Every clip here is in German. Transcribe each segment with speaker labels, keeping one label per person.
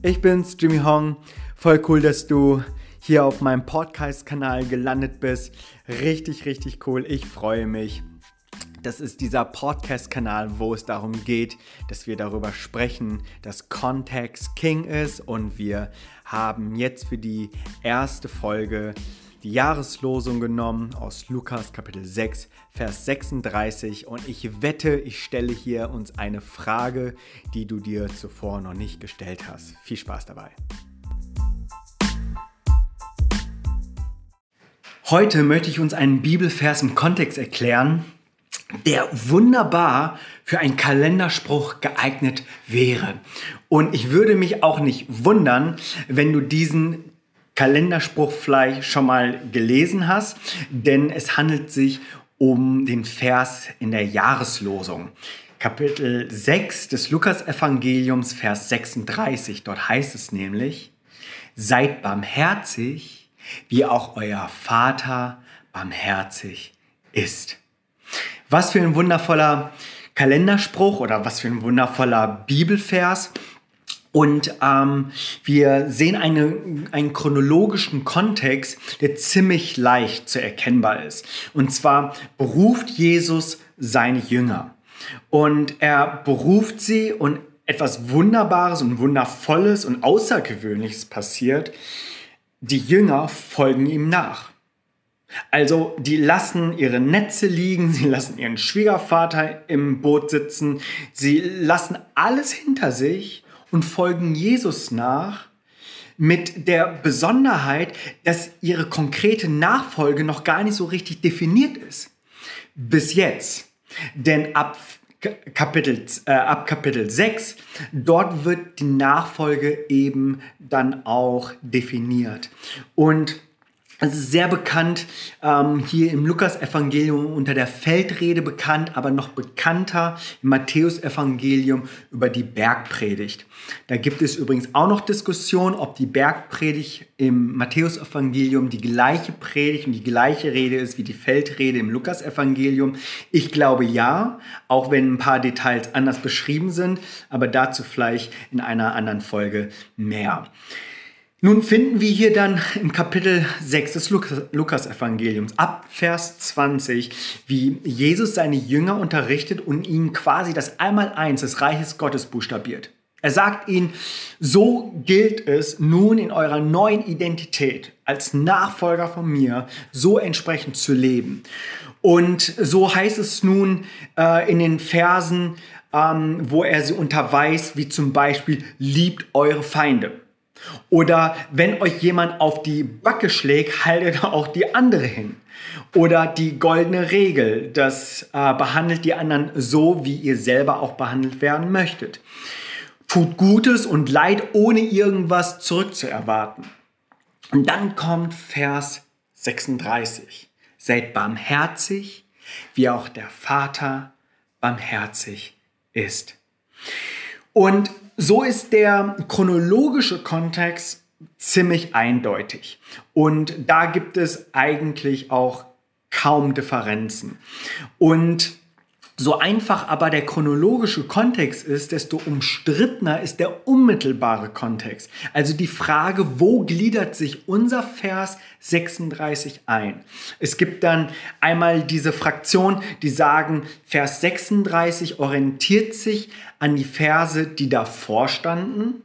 Speaker 1: Ich bin's, Jimmy Hong. Voll cool, dass du hier auf meinem Podcast-Kanal gelandet bist. Richtig, richtig cool. Ich freue mich. Das ist dieser Podcast-Kanal, wo es darum geht, dass wir darüber sprechen, dass Kontext King ist und wir haben jetzt für die erste Folge die Jahreslosung genommen aus Lukas Kapitel 6, Vers 36 und ich wette, ich stelle hier uns eine Frage, die du dir zuvor noch nicht gestellt hast. Viel Spaß dabei. Heute möchte ich uns einen Bibelvers im Kontext erklären, der wunderbar für einen Kalenderspruch geeignet wäre. Und ich würde mich auch nicht wundern, wenn du diesen Kalenderspruch vielleicht schon mal gelesen hast, denn es handelt sich um den Vers in der Jahreslosung. Kapitel 6 des Lukasevangeliums, Vers 36. Dort heißt es nämlich, seid barmherzig, wie auch euer Vater barmherzig ist. Was für ein wundervoller Kalenderspruch oder was für ein wundervoller Bibelvers. Und ähm, wir sehen eine, einen chronologischen Kontext, der ziemlich leicht zu erkennbar ist. Und zwar beruft Jesus seine Jünger. Und er beruft sie und etwas Wunderbares und Wundervolles und Außergewöhnliches passiert. Die Jünger folgen ihm nach. Also die lassen ihre Netze liegen, sie lassen ihren Schwiegervater im Boot sitzen, sie lassen alles hinter sich und folgen Jesus nach mit der Besonderheit, dass ihre konkrete Nachfolge noch gar nicht so richtig definiert ist. Bis jetzt. Denn ab Kapitel, äh, ab Kapitel 6, dort wird die Nachfolge eben dann auch definiert. Und es ist sehr bekannt, ähm, hier im Lukas-Evangelium unter der Feldrede bekannt, aber noch bekannter im Matthäus-Evangelium über die Bergpredigt. Da gibt es übrigens auch noch Diskussion, ob die Bergpredigt im Matthäus-Evangelium die gleiche Predigt und die gleiche Rede ist wie die Feldrede im Lukas-Evangelium. Ich glaube ja, auch wenn ein paar Details anders beschrieben sind, aber dazu vielleicht in einer anderen Folge mehr. Nun finden wir hier dann im Kapitel 6 des Lukas-Evangeliums ab Vers 20, wie Jesus seine Jünger unterrichtet und ihnen quasi das Einmaleins des Reiches Gottes buchstabiert. Er sagt ihnen, so gilt es nun in eurer neuen Identität als Nachfolger von mir, so entsprechend zu leben. Und so heißt es nun äh, in den Versen, ähm, wo er sie unterweist, wie zum Beispiel, liebt eure Feinde. Oder wenn euch jemand auf die Backe schlägt, haltet auch die andere hin. Oder die goldene Regel, das äh, behandelt die anderen so, wie ihr selber auch behandelt werden möchtet. Tut Gutes und Leid, ohne irgendwas zurückzuerwarten. Und dann kommt Vers 36. Seid barmherzig, wie auch der Vater barmherzig ist. Und so ist der chronologische Kontext ziemlich eindeutig. Und da gibt es eigentlich auch kaum Differenzen. Und so einfach aber der chronologische Kontext ist, desto umstrittener ist der unmittelbare Kontext. Also die Frage, wo gliedert sich unser Vers 36 ein? Es gibt dann einmal diese Fraktion, die sagen, Vers 36 orientiert sich an die Verse, die davor standen.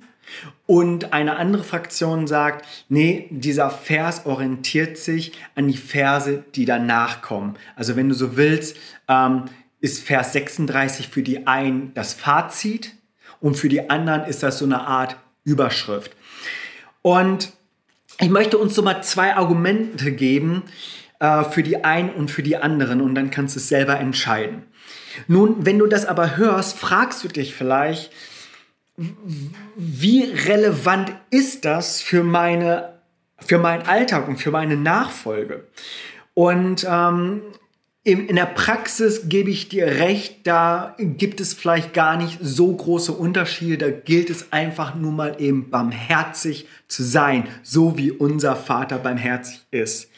Speaker 1: Und eine andere Fraktion sagt, nee, dieser Vers orientiert sich an die Verse, die danach kommen. Also wenn du so willst, ähm, ist Vers 36 für die einen das Fazit und für die anderen ist das so eine Art Überschrift. Und ich möchte uns so mal zwei Argumente geben äh, für die einen und für die anderen und dann kannst du es selber entscheiden. Nun, wenn du das aber hörst, fragst du dich vielleicht, wie relevant ist das für meine für meinen Alltag und für meine Nachfolge? Und ähm, in der Praxis gebe ich dir recht, da gibt es vielleicht gar nicht so große Unterschiede. Da gilt es einfach nur mal eben barmherzig zu sein, so wie unser Vater barmherzig ist.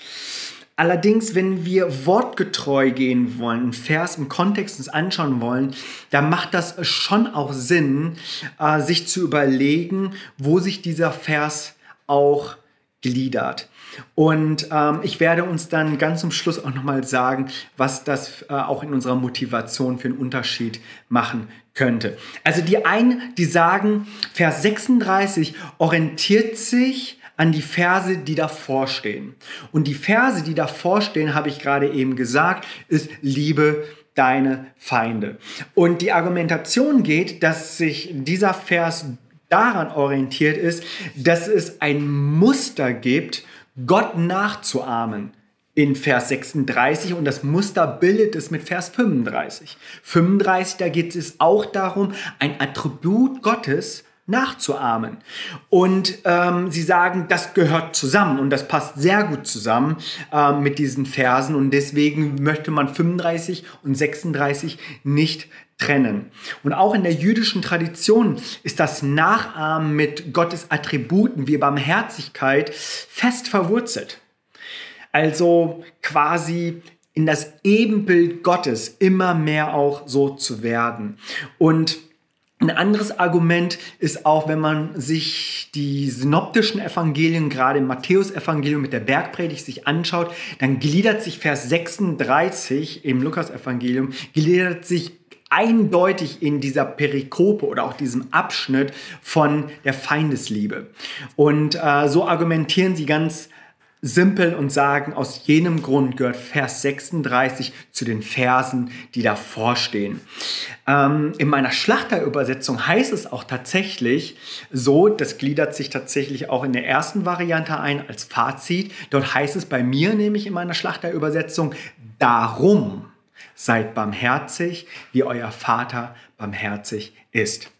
Speaker 1: Allerdings, wenn wir wortgetreu gehen wollen, einen Vers im Kontext uns anschauen wollen, dann macht das schon auch Sinn, äh, sich zu überlegen, wo sich dieser Vers auch gliedert. Und ähm, ich werde uns dann ganz zum Schluss auch nochmal sagen, was das äh, auch in unserer Motivation für einen Unterschied machen könnte. Also die einen, die sagen, Vers 36 orientiert sich an die Verse, die davor stehen. Und die Verse, die davor stehen, habe ich gerade eben gesagt, ist Liebe deine Feinde. Und die Argumentation geht, dass sich dieser Vers daran orientiert ist, dass es ein Muster gibt, Gott nachzuahmen in Vers 36 und das Muster bildet es mit Vers 35. 35, da geht es auch darum, ein Attribut Gottes nachzuahmen. Und ähm, sie sagen, das gehört zusammen und das passt sehr gut zusammen äh, mit diesen Versen und deswegen möchte man 35 und 36 nicht trennen. Und auch in der jüdischen Tradition ist das Nachahmen mit Gottes Attributen wie Barmherzigkeit fest verwurzelt. Also quasi in das Ebenbild Gottes immer mehr auch so zu werden. Und ein anderes Argument ist auch, wenn man sich die synoptischen Evangelien, gerade im Matthäus-Evangelium mit der Bergpredigt sich anschaut, dann gliedert sich Vers 36 im Lukas-Evangelium, gliedert sich eindeutig in dieser Perikope oder auch diesem Abschnitt von der Feindesliebe. Und äh, so argumentieren sie ganz simpel und sagen, aus jenem Grund gehört Vers 36 zu den Versen, die davor stehen. Ähm, in meiner Schlachterübersetzung heißt es auch tatsächlich so, das gliedert sich tatsächlich auch in der ersten Variante ein als Fazit. Dort heißt es bei mir nämlich in meiner Schlachterübersetzung, darum seid barmherzig, wie euer Vater barmherzig ist.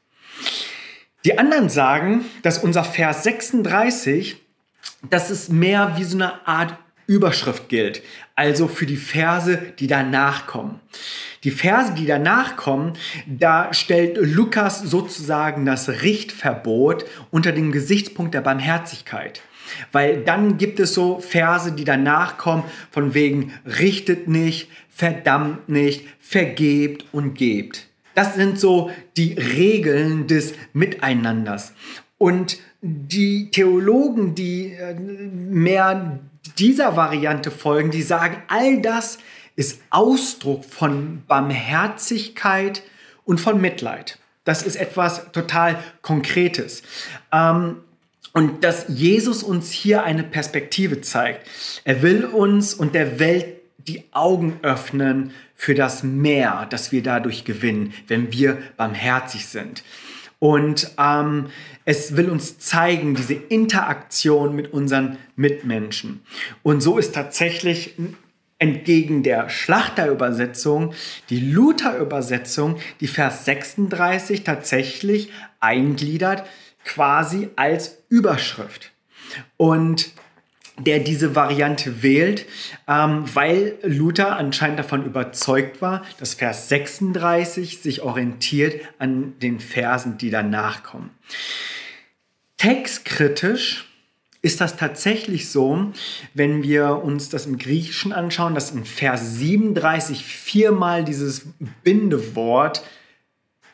Speaker 1: Die anderen sagen, dass unser Vers 36 dass es mehr wie so eine Art Überschrift gilt, also für die Verse, die danach kommen. Die Verse, die danach kommen, da stellt Lukas sozusagen das Richtverbot unter dem Gesichtspunkt der Barmherzigkeit. Weil dann gibt es so Verse, die danach kommen, von wegen richtet nicht, verdammt nicht, vergebt und gebt. Das sind so die Regeln des Miteinanders. Und die Theologen, die äh, mehr dieser Variante folgen, die sagen, all das ist Ausdruck von Barmherzigkeit und von Mitleid. Das ist etwas total Konkretes. Ähm, und dass Jesus uns hier eine Perspektive zeigt. Er will uns und der Welt die Augen öffnen für das Meer, das wir dadurch gewinnen, wenn wir barmherzig sind. Und ähm, es will uns zeigen, diese Interaktion mit unseren Mitmenschen. Und so ist tatsächlich entgegen der Schlachterübersetzung die Luther-Übersetzung, die Vers 36 tatsächlich eingliedert, quasi als Überschrift. Und der diese Variante wählt, ähm, weil Luther anscheinend davon überzeugt war, dass Vers 36 sich orientiert an den Versen, die danach kommen. Textkritisch ist das tatsächlich so, wenn wir uns das im Griechischen anschauen, dass in Vers 37 viermal dieses Bindewort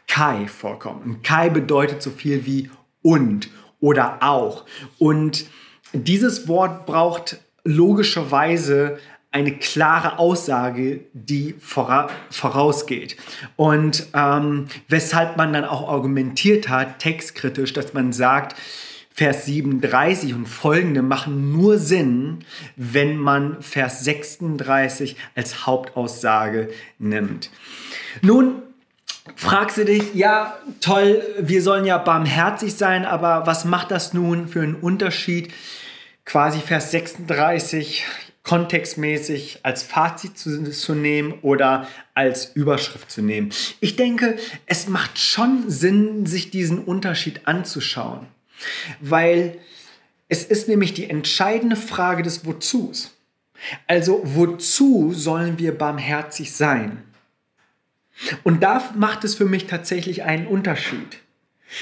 Speaker 1: Kai vorkommt. Und Kai bedeutet so viel wie und oder auch. Und dieses Wort braucht logischerweise eine klare Aussage, die vora vorausgeht. Und ähm, weshalb man dann auch argumentiert hat, textkritisch, dass man sagt, Vers 37 und folgende machen nur Sinn, wenn man Vers 36 als Hauptaussage nimmt. Nun fragst du dich, ja, toll, wir sollen ja barmherzig sein, aber was macht das nun für einen Unterschied? Quasi Vers 36 kontextmäßig als Fazit zu, zu, nehmen oder als Überschrift zu nehmen. Ich denke, es macht schon Sinn, sich diesen Unterschied anzuschauen, weil es ist nämlich die entscheidende Frage des Wozus. Also wozu sollen wir barmherzig sein? Und da macht es für mich tatsächlich einen Unterschied.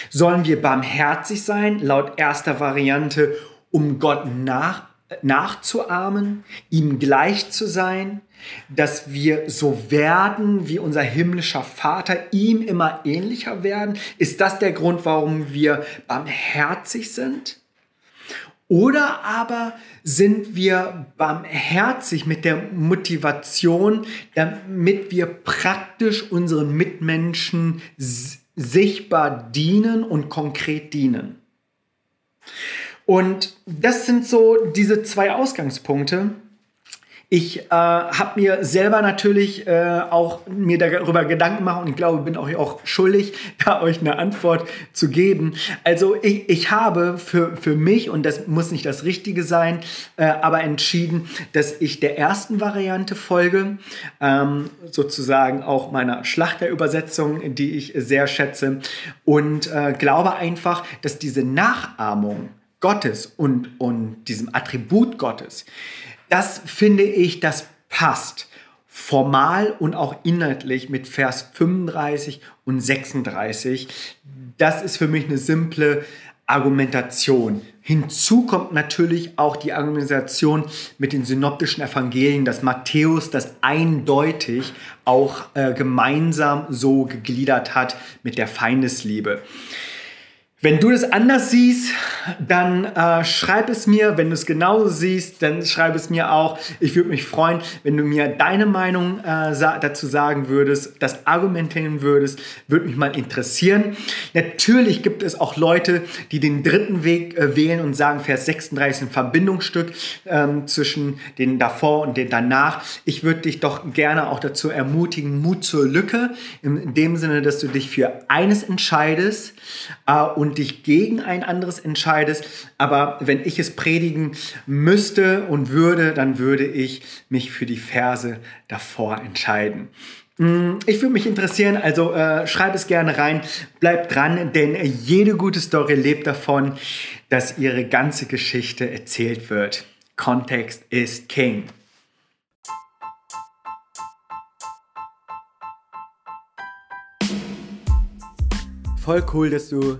Speaker 1: Sollen wir barmherzig sein, laut erster Variante, um Gott nach nachzuahmen, ihm gleich zu sein, dass wir so werden wie unser himmlischer Vater, ihm immer ähnlicher werden? Ist das der Grund, warum wir barmherzig sind? Oder aber sind wir barmherzig mit der Motivation, damit wir praktisch unseren Mitmenschen sichtbar dienen und konkret dienen? Und das sind so diese zwei Ausgangspunkte. Ich äh, habe mir selber natürlich äh, auch mir darüber Gedanken gemacht und ich glaube, bin auch, auch schuldig, da euch eine Antwort zu geben. Also ich, ich habe für, für mich, und das muss nicht das Richtige sein, äh, aber entschieden, dass ich der ersten Variante folge, ähm, sozusagen auch meiner Schlachterübersetzung, die ich sehr schätze und äh, glaube einfach, dass diese Nachahmung Gottes und, und diesem Attribut Gottes, das finde ich, das passt formal und auch inhaltlich mit Vers 35 und 36. Das ist für mich eine simple Argumentation. Hinzu kommt natürlich auch die Argumentation mit den synoptischen Evangelien, dass Matthäus das eindeutig auch äh, gemeinsam so gegliedert hat mit der Feindesliebe. Wenn du das anders siehst, dann äh, schreib es mir. Wenn du es genauso siehst, dann schreib es mir auch. Ich würde mich freuen, wenn du mir deine Meinung äh, dazu sagen würdest, das argumentieren würdest. Würde mich mal interessieren. Natürlich gibt es auch Leute, die den dritten Weg äh, wählen und sagen, Vers 36 ist ein Verbindungsstück ähm, zwischen den davor und den danach. Ich würde dich doch gerne auch dazu ermutigen, Mut zur Lücke. In dem Sinne, dass du dich für eines entscheidest äh, und und dich gegen ein anderes entscheidest. Aber wenn ich es predigen müsste und würde, dann würde ich mich für die Verse davor entscheiden. Mm, ich würde mich interessieren, also äh, schreib es gerne rein, bleib dran, denn jede gute Story lebt davon, dass ihre ganze Geschichte erzählt wird. Kontext ist King. Voll cool, dass du